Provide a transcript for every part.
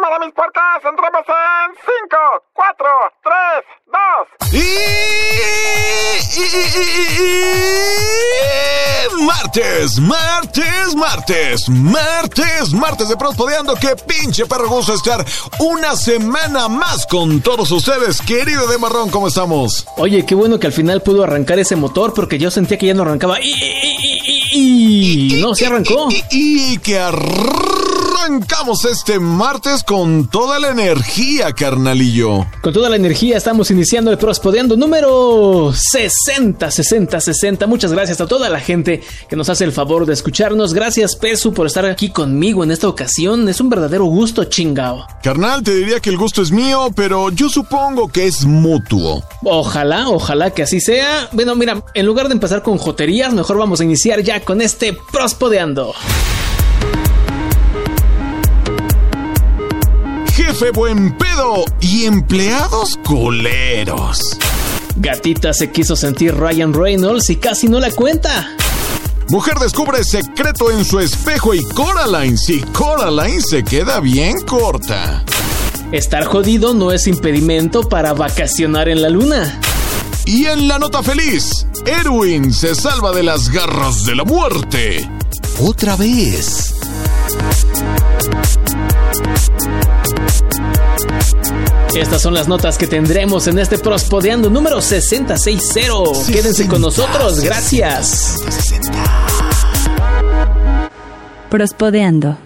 De mis puertas, entremos en 5, 4, 3, 2. Y, martes, martes, martes, martes, martes de Prospodeando. Qué pinche perro gusto estar una semana más con todos ustedes. Querido de Marrón, ¿cómo estamos? Oye, qué bueno que al final pudo arrancar ese motor porque yo sentía que ya no arrancaba. Y, y- y- y- y- no, se arrancó. Y, y- y que arrancamos este martes con toda la energía, carnalillo. Con toda la energía estamos iniciando el Prospodeando número 60, 60, 60. Muchas gracias a toda la gente que nos hace el favor de escucharnos. Gracias, Pesu, por estar aquí conmigo en esta ocasión. Es un verdadero gusto, chingao. Carnal, te diría que el gusto es mío, pero yo supongo que es mutuo. Ojalá, ojalá que así sea. Bueno, mira, en lugar de empezar con joterías, mejor vamos a iniciar ya con este Prospodeando. Jefe buen pedo y empleados coleros. Gatita se quiso sentir Ryan Reynolds y casi no la cuenta. Mujer descubre secreto en su espejo y Coraline, si Coraline se queda bien corta. Estar jodido no es impedimento para vacacionar en la luna. Y en la nota feliz, Erwin se salva de las garras de la muerte. Otra vez. Estas son las notas que tendremos en este Prospodeando número 660. Quédense con nosotros, gracias. Prospodeando.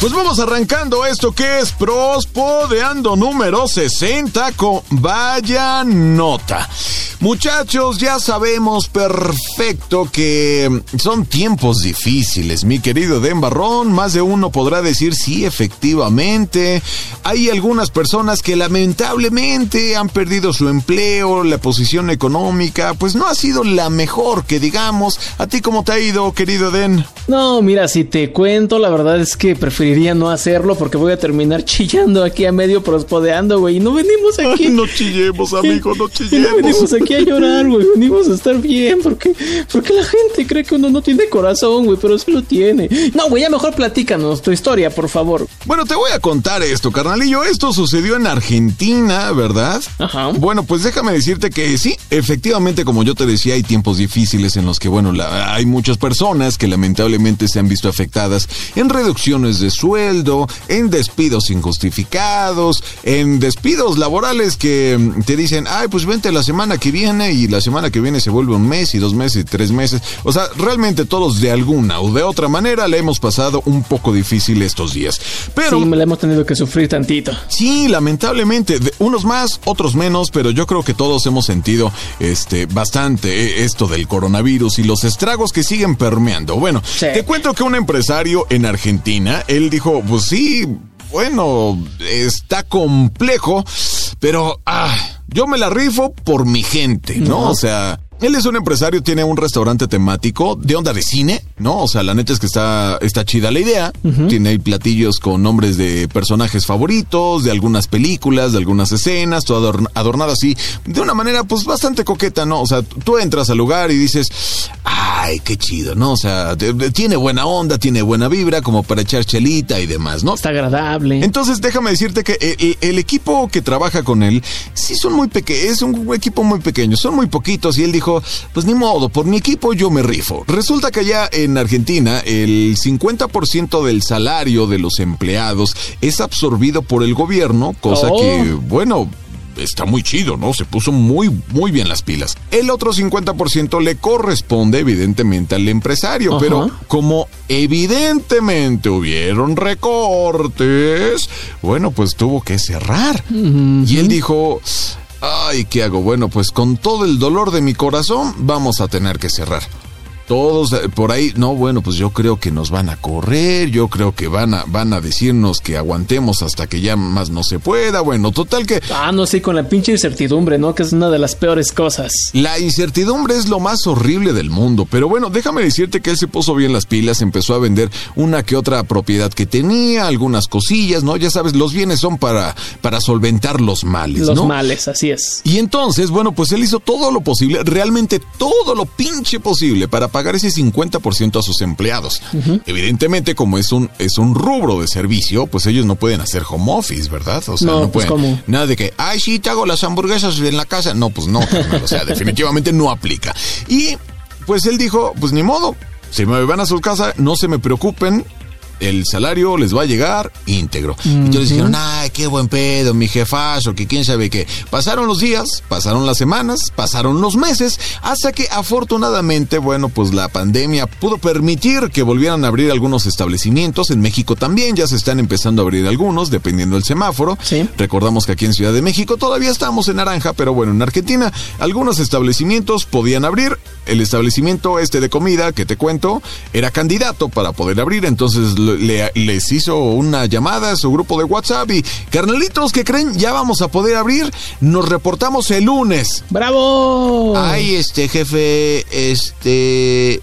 Pues vamos arrancando esto que es Prospodeando número 60 con vaya nota. Muchachos, ya sabemos perfecto que son tiempos difíciles, mi querido Dembarrón. Más de uno podrá decir sí, efectivamente. Hay algunas personas que lamentablemente han perdido su empleo, la posición económica, pues no ha sido la mejor que digamos. ¿A ti cómo te ha ido, querido Den? No, mira, si te cuento, la verdad es que preferiría no hacerlo porque voy a terminar chillando aquí a medio Prospodeando, güey. No venimos aquí. No chillemos, amigo, no Y no venimos chillemos. Aquí a llorar, güey. Venimos a estar bien. Porque, porque la gente cree que uno no tiene corazón, güey. Pero sí lo tiene. No, güey, ya mejor platícanos tu historia, por favor. Bueno, te voy a contar esto, carnalillo. Esto sucedió en Argentina, ¿verdad? Ajá. Bueno, pues déjame decirte que sí, efectivamente, como yo te decía, hay tiempos difíciles en los que, bueno, la- hay muchas personas que lamentablemente se han visto afectadas en reducciones de sueldo, en despidos injustificados, en despidos laborales que te dicen, ay, pues vente la semana que viene y la semana que viene se vuelve un mes y dos meses y tres meses. O sea, realmente todos de alguna o de otra manera le hemos pasado un poco difícil estos días. Pero... Sí, me la hemos tenido que sufrir tantito. Sí, lamentablemente, de- unos más, otros menos, pero yo creo que todos hemos sentido este bastante eh, esto del coronavirus y los estragos que siguen permeando. Bueno, Sí. te cuento que un empresario en Argentina, él dijo, pues sí, bueno, está complejo, pero ah, yo me la rifo por mi gente, ¿no? No. O sea, él es un empresario, tiene un restaurante temático de onda de cine, ¿no? O sea, la neta es que está, está chida la idea. Tiene ahí platillos con nombres de personajes favoritos, de algunas películas, de algunas escenas, todo adorn- adornado así, de una manera pues bastante coqueta, ¿no? O sea, tú entras al lugar y dices, ay, qué chido, ¿no? O sea, tiene buena onda, tiene buena vibra como para echar chelita y demás, ¿no? Está agradable. Entonces déjame decirte que eh, eh, el equipo que trabaja con él sí son muy pequeños, es un equipo muy pequeño, son muy poquitos y él dijo, dijo, pues ni modo, por mi equipo yo me rifo. Resulta que allá en Argentina el 50% del salario de los empleados es absorbido por el gobierno, cosa Oh. que, bueno, está muy chido, ¿no? Se puso muy, muy bien las pilas. El otro 50% le corresponde evidentemente al empresario, Ajá. pero como evidentemente hubieron recortes, bueno, pues tuvo que cerrar. Y él dijo... Ay, ¿qué hago? Bueno, pues con todo el dolor de mi corazón vamos a tener que cerrar. Todos eh, por ahí, no, bueno, pues yo creo que nos van a correr, yo creo que van a, van a decirnos que aguantemos hasta que ya más no se pueda. Bueno, total que Ah, no sé, con la pinche incertidumbre, ¿no? Que es una de las peores cosas. la incertidumbre es lo más horrible del mundo, pero bueno, déjame decirte que él se puso bien las pilas, empezó a vender una que otra propiedad que tenía, algunas cosillas, ¿no? Ya sabes, los bienes son para, para solventar los males, Los ¿no? males, así es. Y entonces, bueno, pues él hizo todo lo posible, realmente todo lo pinche posible para pagar ese 50% a sus empleados. Evidentemente, como es un, es un rubro de servicio, pues ellos no pueden hacer home office, ¿verdad? O sea, No, no, pues, pueden. ¿cómo? Nada de que, ay, sí, te hago las hamburguesas en la casa. No, pues no, carnal, O sea, definitivamente no aplica. Y pues él dijo, pues ni modo, si me van a su casa, no se me preocupen. El salario les va a llegar íntegro. Y Entonces dijeron, ay, qué buen pedo, mi jefazo, que quién sabe qué. Pasaron los días, pasaron las semanas, pasaron los meses, hasta que afortunadamente, bueno, pues la pandemia pudo permitir que volvieran a abrir algunos establecimientos. En México también ya se están empezando a abrir algunos, dependiendo del semáforo. Sí. Recordamos que aquí en Ciudad de México todavía estamos en naranja, pero bueno, en Argentina algunos establecimientos podían abrir. El establecimiento este de comida que te cuento era candidato para poder abrir, entonces le- les hizo una llamada a su grupo de WhatsApp y carnalitos, ¿qué creen? Ya vamos a poder abrir. Nos reportamos el lunes. ¡Bravo! Ay, este jefe, este,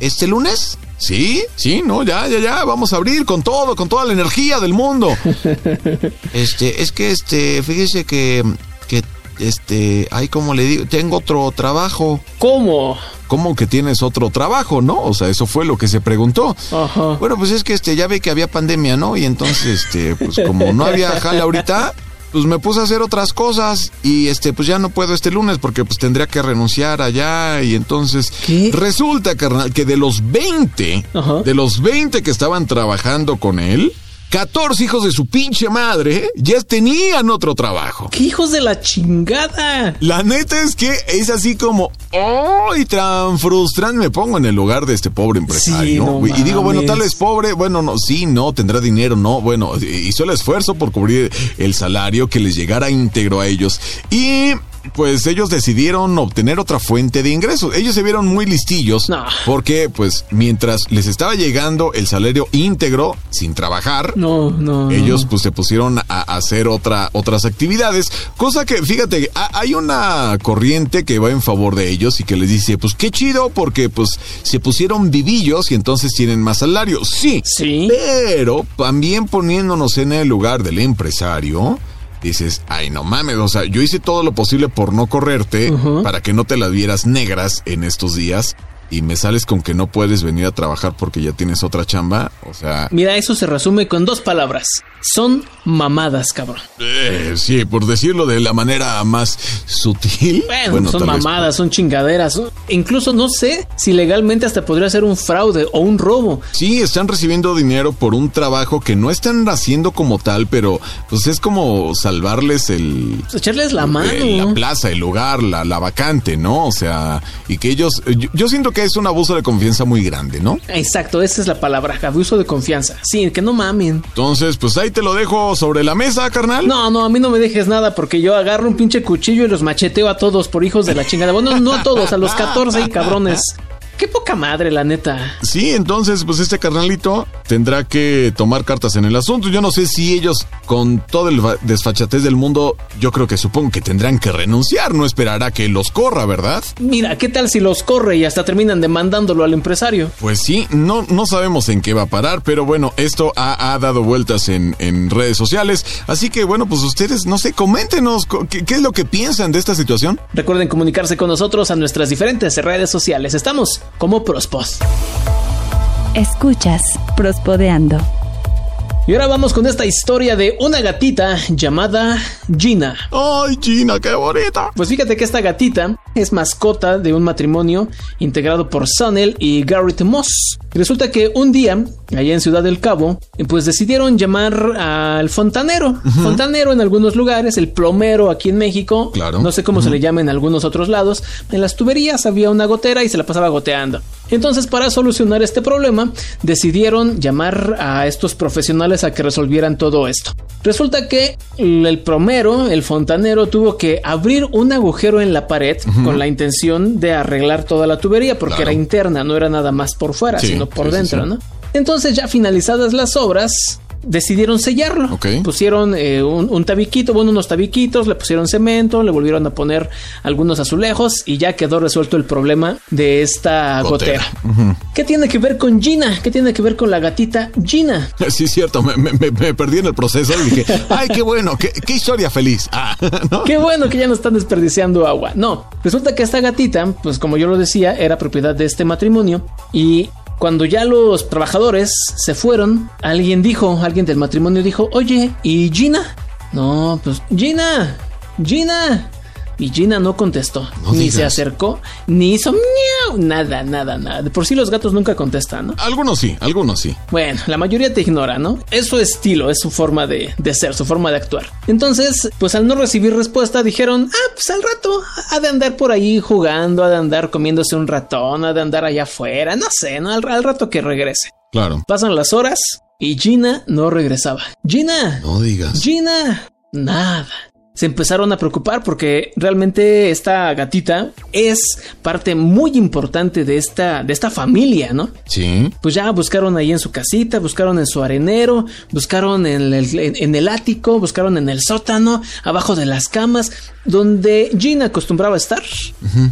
este lunes. Sí, sí, no, ya, ya, ya, vamos a abrir con todo, con toda la energía del mundo. Este, es que este, fíjese que, que, este, ay, como le digo, tengo otro trabajo. ¿Cómo? ¿Cómo que tienes otro trabajo, no? O sea, eso fue lo que se preguntó. Ajá. Bueno, pues es que este, ya ve que había pandemia, ¿no? Y entonces, este, pues como no había jala ahorita, pues me puse a hacer otras cosas y este, pues ya no puedo este lunes porque pues tendría que renunciar allá y entonces ¿Qué? resulta, carnal, que de los 20, Ajá. de los 20 que estaban trabajando con él, 14 hijos de su pinche madre ya tenían otro trabajo. ¡Qué hijos de la chingada! La neta es que es así como, ¡ay, tan frustrante! Me pongo en el lugar de este pobre empresario, y digo, bueno, tal vez pobre, bueno, no, sí, no, tendrá dinero, no, bueno, hizo el esfuerzo por cubrir el salario que les llegara íntegro a ellos. Y pues ellos decidieron obtener otra fuente de ingresos. Ellos se vieron muy listillos No. porque, pues, mientras les estaba llegando el salario íntegro sin trabajar, No, no. ellos pues se pusieron a hacer otra, otras actividades, cosa que fíjate, ha- hay una corriente que va en favor de ellos y que les dice, pues qué chido porque pues se pusieron vivillos y entonces tienen más salario. Sí, Sí. pero también poniéndonos en el lugar del empresario, dices, ay no mames, o sea, yo hice todo lo posible por no correrte para que no te las vieras negras en estos días. Y me sales con que no puedes venir a trabajar porque ya tienes otra chamba. O sea, Mira, eso se resume con dos palabras. Son mamadas, cabrón. Eh, sí, por decirlo de la manera más sutil. Bueno, son vez- mamadas, son chingaderas. Incluso no sé si legalmente hasta podría ser un fraude o un robo. Sí, están recibiendo dinero por un trabajo que no están haciendo como tal, pero pues es como salvarles el... Echarles la mano. eh, la plaza, el lugar, la, la vacante, ¿no? O sea, y que ellos... Yo, yo siento que es un abuso de confianza muy grande, ¿no? Exacto, esa es la palabra, abuso de confianza. Sí, que no mamen. Entonces, pues ahí te lo dejo sobre la mesa, carnal. No, no, a mí no me dejes nada porque yo agarro un pinche cuchillo y los macheteo a todos por hijos de la chingada. Bueno, no a todos, a los 14 cabrones. Qué poca madre, la neta. Sí, entonces, pues este carnalito tendrá que tomar cartas en el asunto. Yo no sé si ellos, con todo el desfachatez del mundo, yo creo que supongo que tendrán que renunciar. No esperará que los corra, ¿verdad? Mira, ¿qué tal si los corre y hasta terminan demandándolo al empresario? Pues sí, no, no sabemos en qué va a parar, pero bueno, esto ha, ha dado vueltas en, en redes sociales. Así que bueno, pues ustedes, no sé, coméntenos co- qué, qué es lo que piensan de esta situación. Recuerden comunicarse con nosotros a nuestras diferentes redes sociales. Estamos como Prospod. Escuchas Prospodeando. Y ahora vamos con esta historia de una gatita llamada Gina. ¡Ay, Gina, qué bonita! Pues fíjate que esta gatita es mascota de un matrimonio integrado por Sunel y Garrett Moss. Resulta que un día, allá en Ciudad del Cabo, pues decidieron llamar al fontanero. Fontanero en algunos lugares, el plomero aquí en México. Claro. No sé cómo se le llama en algunos otros lados. En las tuberías había una gotera y se la pasaba goteando. Entonces, para solucionar este problema, decidieron llamar a estos profesionales a que resolvieran todo esto. Resulta que el plomero, el fontanero, tuvo que abrir un agujero en la pared con la intención de arreglar toda la tubería, porque Claro. era interna, no era nada más por fuera, Sí, sino por sí, dentro, sí. ¿no? Entonces, ya finalizadas las obras, decidieron sellarlo. Pusieron eh, un, un tabiquito, bueno, unos tabiquitos, le pusieron cemento, le volvieron a poner algunos azulejos y ya quedó resuelto el problema de esta Gotera. gotera. ¿Qué tiene que ver con Gina? ¿Qué tiene que ver con la gatita Gina? Sí, cierto, me, me- me- me perdí en el proceso y dije, ¡ay, qué bueno! ¡Qué, qué historia feliz! Ah, ¿no? Qué bueno que ya no están desperdiciando agua. No, resulta que esta gatita, pues como yo lo decía, era propiedad de este matrimonio y cuando ya los trabajadores se fueron, alguien dijo, alguien del matrimonio dijo, oye, ¿y Gina? No, pues Gina, Gina. Y Gina no contestó, No ni digas. se acercó, ni hizo miau, nada, nada, nada. De por sí los gatos nunca contestan, ¿no? Algunos sí, algunos sí. Bueno, la mayoría te ignora, ¿no? Es su estilo, es su forma de, de ser, su forma de actuar. Entonces, pues al no recibir respuesta, dijeron, ah, pues al rato ha de andar por ahí jugando, ha de andar comiéndose un ratón, ha de andar allá afuera, no sé, ¿no? Al, al rato que regrese. Claro. Pasan las horas y Gina no regresaba. Gina, No digas. Gina, nada. Se empezaron a preocupar porque realmente esta gatita es parte muy importante de esta, de esta familia, ¿no? Sí. Pues ya buscaron ahí en su casita, buscaron en su arenero, buscaron en el, en- en el ático, buscaron en el sótano, abajo de las camas, donde Gina acostumbraba a estar.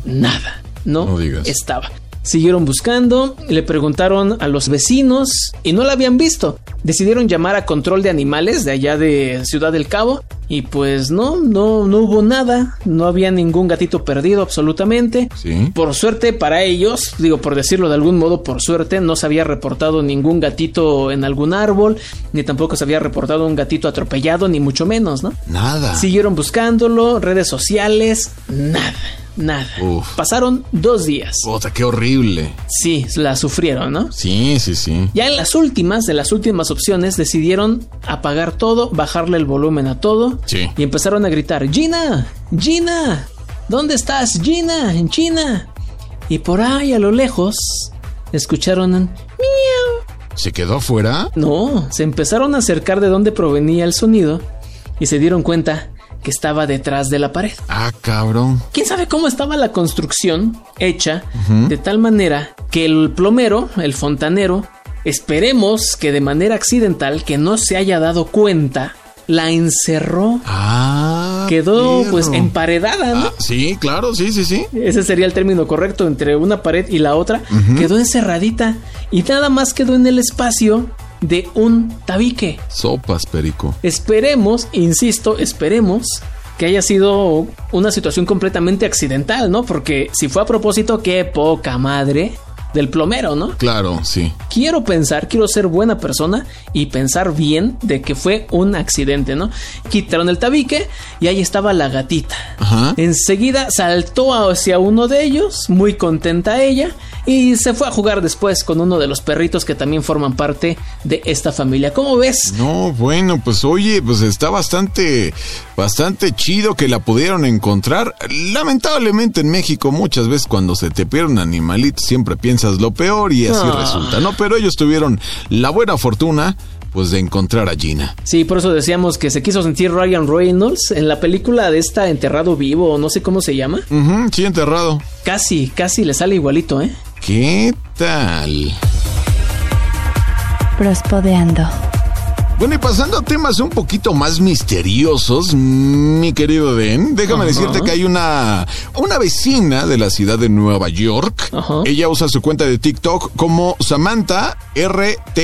Nada, no, No digas. estaba. Siguieron buscando, le preguntaron a los vecinos y no la habían visto. Decidieron llamar a control de animales de allá de Ciudad del Cabo y pues no, no, no hubo nada, no había ningún gatito perdido absolutamente. Sí. Por suerte para ellos, digo por decirlo de algún modo, por suerte no se había reportado ningún gatito en algún árbol, ni tampoco se había reportado un gatito atropellado, ni mucho menos, ¿no? Nada. Siguieron buscándolo, redes sociales, nada, nada. Uf. Pasaron dos días. Puta, qué horrible. Sí, la sufrieron, ¿no? Sí, sí, sí. Ya en las últimas, de las últimas opciones, decidieron apagar todo, bajarle el volumen a todo Sí. y empezaron a gritar, Gina, Gina, ¿dónde estás? Gina, en China. Y por ahí a lo lejos escucharon miau. ¿Se quedó afuera? No, se empezaron a acercar de dónde provenía el sonido y se dieron cuenta que estaba detrás de la pared. Ah, cabrón. ¿Quién sabe cómo estaba la construcción hecha de tal manera que el plomero, el fontanero, esperemos que de manera accidental, que no se haya dado cuenta, la encerró, Ah. quedó pues emparedada, ¿no? Ah, sí, claro, sí, sí, sí. Ese sería el término correcto entre una pared y la otra. Quedó encerradita y nada más quedó en el espacio de un tabique. Sopas, perico. Esperemos, insisto, esperemos que haya sido una situación completamente accidental, ¿no? Porque si fue a propósito, qué poca madre del plomero, ¿no? Claro, sí. Quiero pensar, quiero ser buena persona y pensar bien de que fue un accidente, ¿no? Quitaron el tabique y ahí estaba la gatita. Ajá. Enseguida saltó hacia uno de ellos, muy contenta ella, y se fue a jugar después con uno de los perritos que también forman parte de esta familia. ¿Cómo ves? No, bueno, pues oye, pues está bastante, bastante chido que la pudieron encontrar. Lamentablemente en México muchas veces cuando se te pierde un animalito siempre piensas lo peor y así Ah. resulta, ¿no? Pero ellos tuvieron la buena fortuna, pues de encontrar a Gina. Sí, por eso decíamos que se quiso sentir Ryan Reynolds en la película de esta Enterrado Vivo, no sé cómo se llama. Ujú, sí, enterrado. Casi, casi le sale igualito, ¿eh? ¿Qué tal? Prospodeando. Bueno, y pasando a temas un poquito más misteriosos, mi querido Ben, déjame decirte que hay una, una vecina de la ciudad de Nueva York. Ella usa su cuenta de TikTok como Samantha RTSOE.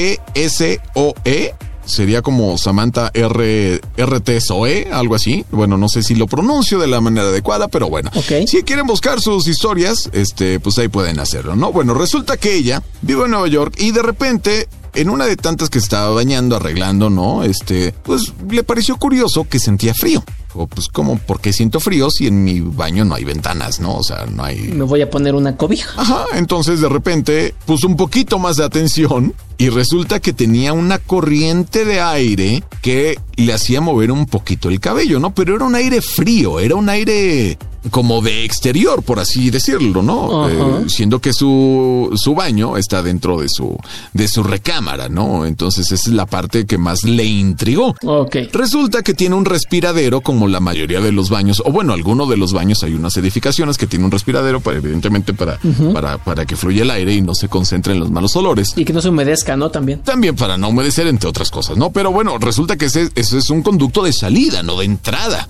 Sería como Samantha R RTSOE, algo así. Bueno, no sé si lo pronuncio de la manera adecuada, pero bueno. Ok. Si quieren buscar sus historias, este, pues ahí pueden hacerlo, ¿no? Bueno, resulta que ella vive en Nueva York y de repente en una de tantas que estaba bañando, arreglando, ¿no? Este, pues le pareció curioso que sentía frío. O pues como, ¿por qué siento frío si en mi baño no hay ventanas, no? O sea, no hay... Me voy a poner una cobija. Ajá, entonces de repente puso un poquito más de atención y resulta que tenía una corriente de aire que le hacía mover un poquito el cabello, ¿no? Pero era un aire frío, era un aire como de exterior, por así decirlo, ¿no? Eh, siendo que su, su baño está dentro de su, de su recámara, ¿no? Entonces esa es la parte que más le intrigó. Ok. Resulta que tiene un respiradero como la mayoría de los baños, o bueno, alguno de los baños hay unas edificaciones que tiene un respiradero para evidentemente para, para, para que fluya el aire y no se concentren los malos olores. Y que no se humedezca, ¿no? También. También para no humedecer, entre otras cosas, ¿no? Pero bueno, resulta que ese, ese es un conducto de salida, no de entrada.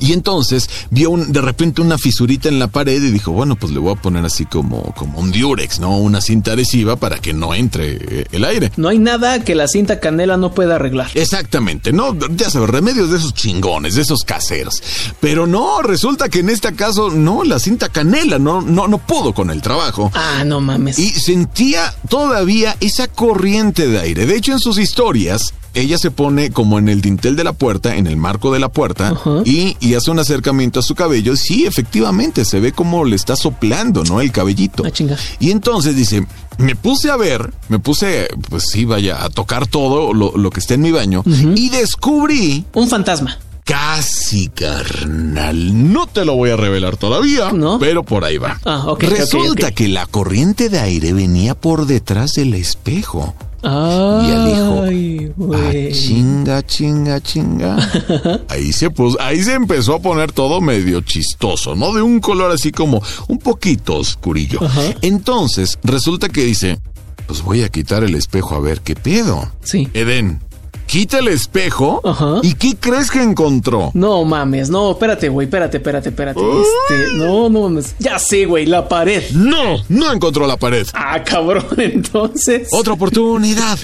Y entonces vio un, de repente una fisurita en la pared y dijo, bueno, pues le voy a poner así como, como un diurex, ¿no? Una cinta adhesiva para que no entre eh, el aire. No hay nada que la cinta canela no pueda arreglar. Exactamente, no, ya sabes, remedios de esos chingones, de esos caseros. Pero no, resulta que en este caso, no, la cinta canela no, no, no pudo con el trabajo. Ah, no mames. Y sentía todavía esa corriente de aire. De hecho, en sus historias, ella se pone como en el dintel de la puerta, en el marco de la puerta, y, y hace un acercamiento a su cabello. Sí, efectivamente, se ve como le está soplando, ¿no? El cabellito. Ah. Y entonces dice, me puse a ver, me puse, pues sí, vaya, a tocar todo lo, lo que está en mi baño, y descubrí Un fantasma. Casi, carnal. No te lo voy a revelar todavía, ¿No? pero por ahí va. Ah, Resulta que la corriente de aire venía por detrás del espejo. Ay, Y él dijo, Ah, chinga, chinga, chinga. ahí se puso, ahí se empezó a poner todo medio chistoso, ¿no? De un color así como un poquito oscurillo. Ajá. Entonces, resulta que dice, pues voy a quitar el espejo a ver qué pedo. Sí. Eden, quita el espejo Ajá. y ¿qué crees que encontró? No mames, no, espérate, güey, espérate, espérate, espérate. Este, no, no mames. Ya sé, güey, la pared. No, no encontró la pared. Ah, cabrón, entonces. Otra oportunidad,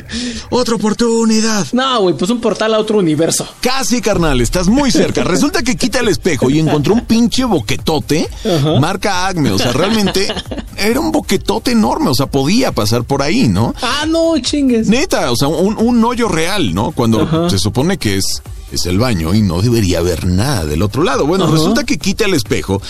otra oportunidad. No, güey, pues un portal a otro universo. Casi, carnal, estás muy cerca. Resulta que quita el espejo y encontró un pinche boquetote, Ajá. marca Acme. O sea, realmente era un boquetote enorme. O sea, podía pasar por ahí, ¿no? Ah, no, chingues. Neta, o sea, un, un hoyo real, ¿no? Cuando Ajá. se supone que es, es el baño y no debería haber nada del otro lado. Bueno, Ajá. resulta que quita el espejo,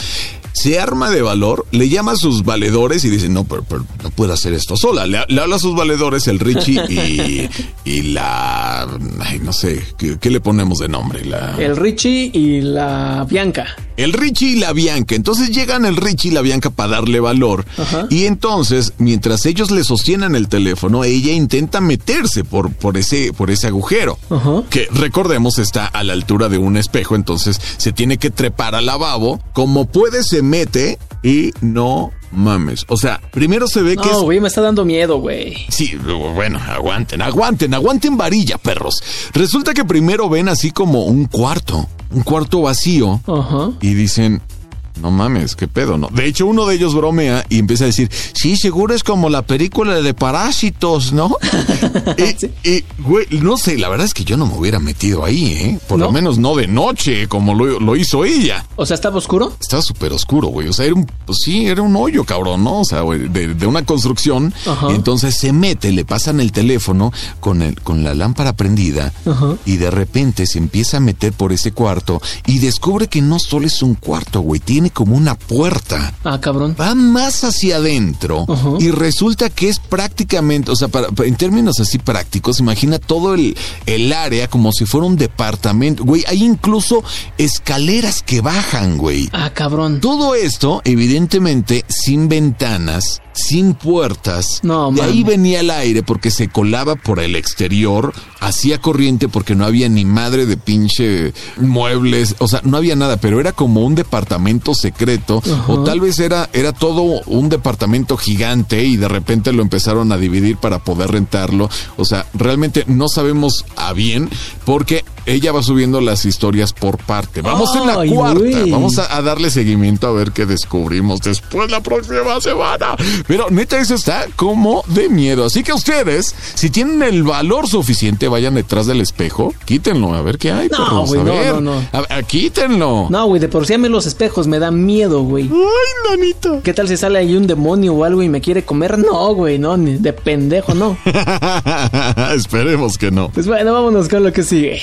se arma de valor, le llama a sus valedores y dice, no, pero, pero no puedo hacer esto sola. Le, le habla a sus valedores, el Richie y, y la... Ay, no sé, ¿qué, qué le ponemos de nombre? La... El Richie y la Bianca. El Richie y la Bianca. Entonces llegan el Richie y la Bianca para darle valor. Ajá. Y entonces, mientras ellos le sostienen el teléfono, ella intenta meterse por, por, ese, por ese agujero. Ajá. Que recordemos está a la altura de un espejo. Entonces se tiene que trepar al lavabo. Como puede, se mete y no mames. O sea, primero se ve que es No, güey, me está dando miedo, güey. Sí, bueno, aguanten, aguanten, aguanten varilla, perros. Resulta que primero ven así como un cuarto, un cuarto vacío. Ajá. Y dicen, no mames, qué pedo, ¿no? De hecho, uno de ellos bromea y empieza a decir, sí, seguro es como la película de parásitos, ¿no? y, y, güey, no sé, la verdad es que yo no me hubiera metido ahí, ¿eh? Por lo ¿No? menos no de noche, como lo, lo hizo ella. O sea, ¿estaba oscuro? Estaba súper oscuro, güey. O sea, era un, pues sí, era un hoyo, cabrón, ¿no? O sea, güey, de, de una construcción. Ajá. Entonces se mete, le pasan el teléfono con, el, con la lámpara prendida. Ajá. Y de repente se empieza a meter por ese cuarto y descubre que no solo es un cuarto, güey. Tiene como una puerta. Ah, cabrón. Va más hacia adentro y resulta que es prácticamente, o sea, para- para- en términos así prácticos, imagina todo el, el área como si fuera un departamento. Güey, hay incluso escaleras que bajan, güey. Ah, cabrón. Todo esto, evidentemente, sin ventanas, sin puertas. No, de ahí venía el aire porque se colaba por el exterior, hacía corriente porque no había ni madre de pinche muebles, o sea, no había nada, pero era como un departamento secreto, Ajá. o tal vez era, era todo un departamento gigante y de repente lo empezaron a dividir para poder rentarlo. O sea, realmente no sabemos a bien porque ella va subiendo las historias por parte. Vamos en la cuarta. Vamos a, a darle seguimiento a ver qué descubrimos después la próxima semana. Pero neta, eso está como de miedo. Así que ustedes, si tienen el valor suficiente, vayan detrás del espejo, quítenlo, a ver qué hay. No, güey, no, no, no. A- a- quítenlo. No, güey, de por sí a mí los espejos me dan miedo, güey. Ay, nanito. ¿Qué tal si sale ahí un demonio o algo y me quiere comer? No, güey, no, ni de pendejo, no. Esperemos que no. Pues bueno, vámonos con lo que sigue.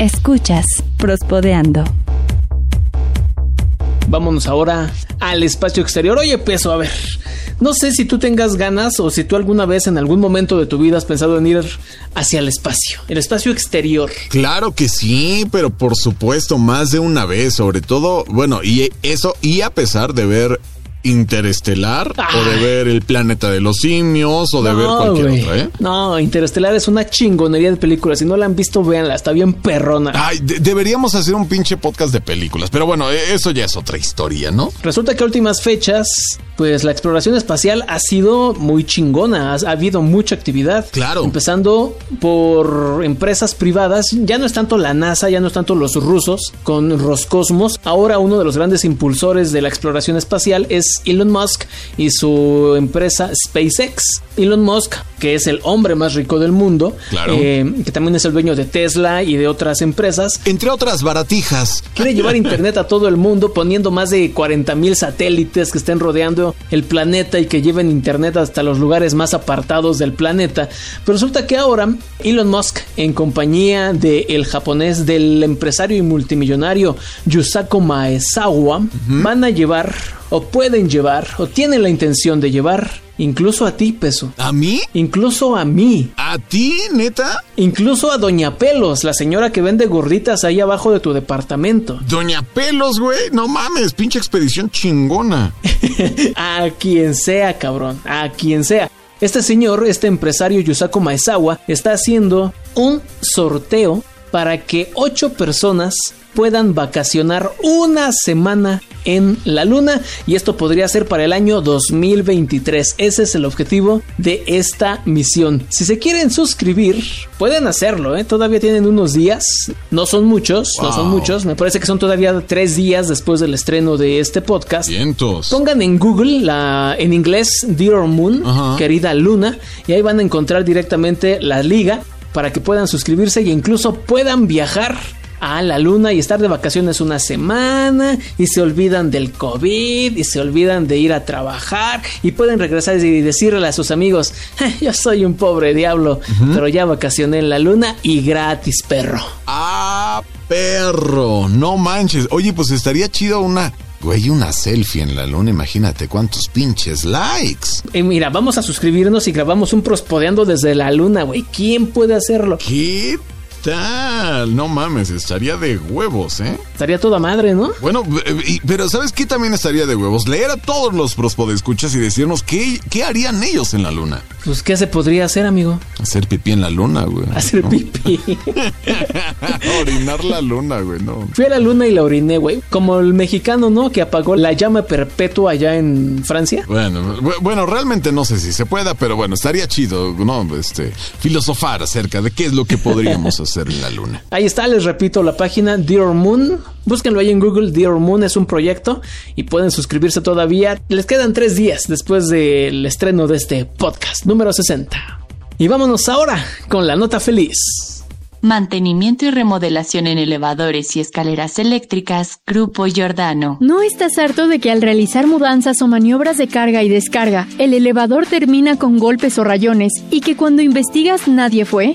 Escuchas Prospodeando. Vámonos ahora al espacio exterior. Oye, peso, a ver. No sé si tú tengas ganas o si tú alguna vez en algún momento de tu vida has pensado en ir hacia el espacio, el espacio exterior. Claro que sí, pero por supuesto más de una vez, sobre todo, bueno, y eso, y a pesar de ver Interestelar o de ver el planeta de los simios o de ver cualquier güey. otra, ¿eh? No, Interestelar es una chingonería de película. Si no la han visto, véanla, está bien perrona. Ay, de- deberíamos hacer un pinche podcast de películas, pero bueno, e- eso ya es otra historia, ¿no? Resulta que a últimas fechas, pues la exploración espacial ha sido muy chingona, ha, ha habido mucha actividad. Claro. Empezando por empresas privadas, ya no es tanto la NASA, ya no es tanto los rusos con Roscosmos, ahora uno de los grandes impulsores de la exploración espacial es Elon Musk y su empresa SpaceX. Elon Musk, que es el hombre más rico del mundo, Claro. eh, que también es el dueño de Tesla y de otras empresas, Entre otras baratijas. Quiere llevar internet a todo el mundo poniendo más de 40 mil satélites que estén rodeando el planeta y que lleven internet hasta los lugares más apartados del planeta. Pero resulta que ahora Elon Musk, en compañía del japonés del empresario y multimillonario Yusaku Maezawa, van a llevar, o pueden llevar, o tienen la intención de llevar, incluso a ti, peso. ¿A mí? Incluso a mí. ¿A ti, neta? Incluso a Doña Pelos, la señora que vende gorditas ahí abajo de tu departamento. Doña Pelos, güey. No mames, pinche expedición chingona. A quien sea, cabrón. A quien sea. Este señor, este empresario Yusaku Maezawa, está haciendo un sorteo para que ocho personas puedan vacacionar una semana en la luna y esto podría ser para el año 2023. Ese es el objetivo de esta misión. Si se quieren suscribir, pueden hacerlo, ¿eh? Todavía tienen unos días. No son muchos, no son muchos. Me parece que son todavía tres días después del estreno de este podcast. Vientos. Pongan en Google la en inglés Dear Moon, Ajá. querida Luna, y ahí van a encontrar directamente la liga para que puedan suscribirse e incluso puedan viajar a la luna y estar de vacaciones una semana y se olvidan del COVID y se olvidan de ir a trabajar y pueden regresar y decirle a sus amigos, "Eh, yo soy un pobre diablo, pero ya vacacioné en la luna y gratis, perro. Ah, perro. No manches. Oye, pues estaría chido una. Güey, una selfie en la luna. Imagínate cuántos pinches likes. Y mira, vamos a suscribirnos y grabamos un prospodeando desde la luna, güey. ¿Quién puede hacerlo? ¿Qué tal? No mames, estaría de huevos, ¿eh? Estaría toda madre, ¿no? Bueno, eh, pero ¿sabes qué también estaría de huevos? Leer a todos los prospodescuchas y decirnos qué, qué harían ellos en la luna. Pues, ¿qué se podría hacer, amigo? Hacer pipí en la luna, güey. Hacer ¿no? pipí. Orinar la luna, güey, no. Fui a la luna y la oriné, güey. Como el mexicano, ¿no? Que apagó la llama perpetua allá en Francia. Bueno, bu- bueno, realmente no sé si se pueda, pero bueno, estaría chido, ¿no? Este, filosofar acerca de qué es lo que podríamos hacer en la luna. Ahí está, les repito, la página Dear Moon. Búsquenlo ahí en Google. Dear Moon es un proyecto y pueden suscribirse todavía. Les quedan tres días después del estreno de este podcast número 60. Y vámonos ahora con la nota feliz. Mantenimiento y remodelación en elevadores y escaleras eléctricas, Grupo Giordano. ¿No estás harto de que al realizar mudanzas o maniobras de carga y descarga, el elevador termina con golpes o rayones y que cuando investigas nadie fue?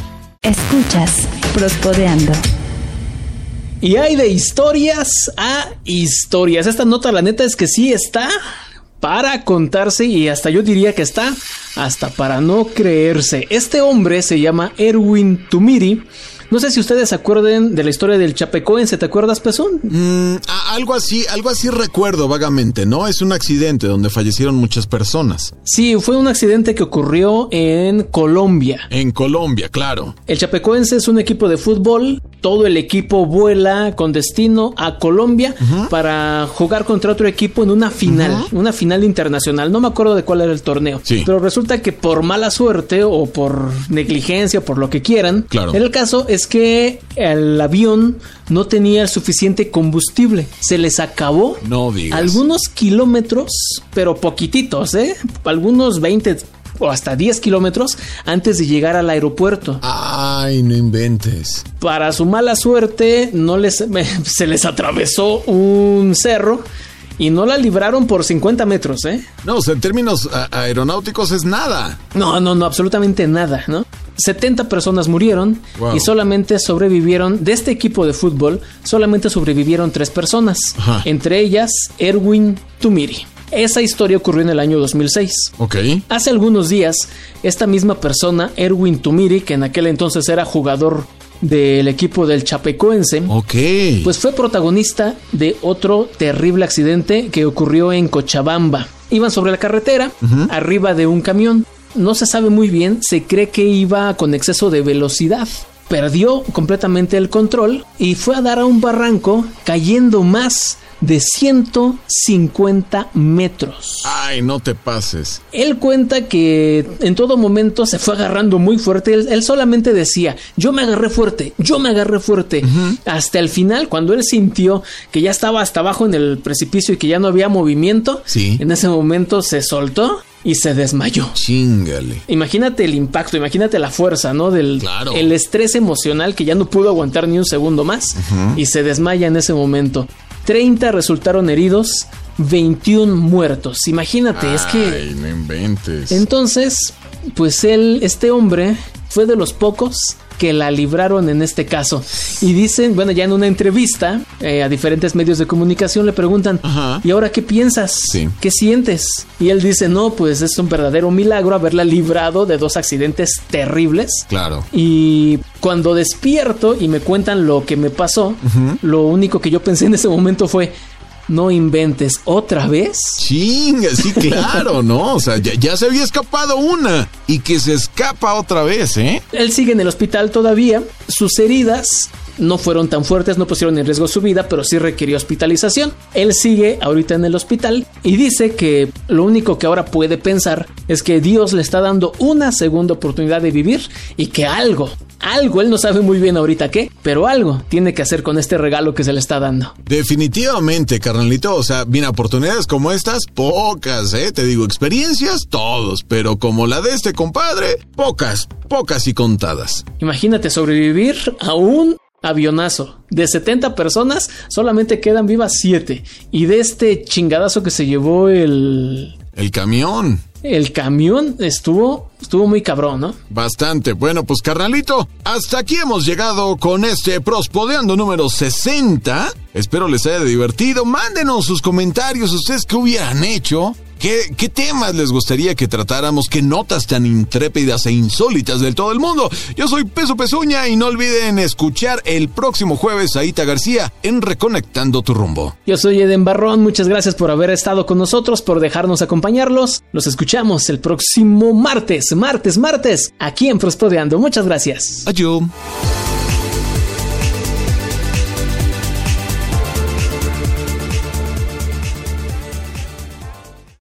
Escuchas Prospodeando. Y hay de historias a historias. Esta nota, la neta, es que sí está para contarse y hasta yo diría que está hasta para no creerse. Este hombre se llama Erwin Tumiri. No sé si ustedes se acuerden de la historia del Chapecoense, ¿te acuerdas, Pezón? Mm, algo así, algo así recuerdo vagamente, ¿no? Es un accidente donde fallecieron muchas personas. Sí, fue un accidente que ocurrió en Colombia. En Colombia, claro. El Chapecoense es un equipo de fútbol. Todo el equipo vuela con destino a Colombia para jugar contra otro equipo en una final, una final internacional. No me acuerdo de cuál era el torneo. Sí. Pero resulta que por mala suerte o por negligencia, por lo que quieran, Claro. en el caso es que el avión no tenía el suficiente combustible. Se les acabó. No digas. Algunos kilómetros, pero poquititos, ¿eh? Algunos 20 o hasta 10 kilómetros antes de llegar al aeropuerto. Ay, no inventes. Para su mala suerte, no les, se les atravesó un cerro y no la libraron por 50 metros, ¿eh? No, o sea, en términos aeronáuticos es nada. No, no, no, absolutamente nada, ¿no? 70 personas murieron Wow. y solamente sobrevivieron, de este equipo de fútbol, solamente sobrevivieron tres personas, Ajá. entre ellas Erwin Tumiri. Esa historia ocurrió en el año 2006. Ok. Hace algunos días, esta misma persona, Erwin Tumiri, que en aquel entonces era jugador del equipo del Chapecoense, pues fue protagonista de otro terrible accidente que ocurrió en Cochabamba. Iban sobre la carretera, arriba de un camión. No se sabe muy bien, se cree que iba con exceso de velocidad. Perdió completamente el control y fue a dar a un barranco cayendo más de 150 metros. Ay, no te pases. Él cuenta que en todo momento se fue agarrando muy fuerte. Él, él solamente decía, yo me agarré fuerte, yo me agarré fuerte. Hasta el final, cuando él sintió que ya estaba hasta abajo en el precipicio y que ya no había movimiento, Sí. en ese momento se soltó y se desmayó. Chingale. Imagínate el impacto, imagínate la fuerza, ¿no? Del Claro. el estrés emocional que ya no pudo aguantar ni un segundo más y se desmaya en ese momento. 30 resultaron heridos, 21 muertos. Imagínate, es que Ay, no inventes. entonces, pues él, este hombre, fue de los pocos que la libraron en este caso. Y dicen, bueno, ya en una entrevista eh, a diferentes medios de comunicación le preguntan, Ajá. ¿y ahora qué piensas? Sí. ¿Qué sientes? Y él dice, no, pues es un verdadero milagro haberla librado de dos accidentes terribles. Claro. Y cuando despierto y me cuentan lo que me pasó, lo único que yo pensé en ese momento fue, no inventes otra vez. Chinga, sí, claro, ¿no? O sea, ya, ya se había escapado una y que se escapa otra vez, ¿eh? Él sigue en el hospital todavía. Sus heridas no fueron tan fuertes, no pusieron en riesgo su vida, pero sí requirió hospitalización. Él sigue ahorita en el hospital y dice que lo único que ahora puede pensar es que Dios le está dando una segunda oportunidad de vivir y que algo, algo, él no sabe muy bien ahorita qué, pero algo tiene que hacer con este regalo que se le está dando. Definitivamente, carnalito. O sea, mira, oportunidades como estas, pocas, ¿eh? Te digo, experiencias, todos. Pero como la de este compadre, pocas, pocas y contadas. Imagínate sobrevivir a un avionazo de 70 personas, solamente quedan vivas 7. Y de este chingadazo que se llevó el, El camión. el camión, estuvo, estuvo muy cabrón, ¿no? Bastante. Bueno, pues carnalito, hasta aquí hemos llegado con este Prospodeando número 60. Espero les haya divertido. Mándenos sus comentarios, ustedes qué hubieran hecho. ¿Qué, ¿Qué temas les gustaría que tratáramos? ¿Qué notas tan intrépidas e insólitas del todo el mundo? Yo soy Peso Pezuña y no olviden escuchar el próximo jueves a Ita García en Reconectando tu rumbo. Yo soy Eden Barrón, muchas gracias por haber estado con nosotros, por dejarnos acompañarlos. Los escuchamos el próximo martes, martes, martes, aquí en Prospodeando. Muchas gracias. Adiós.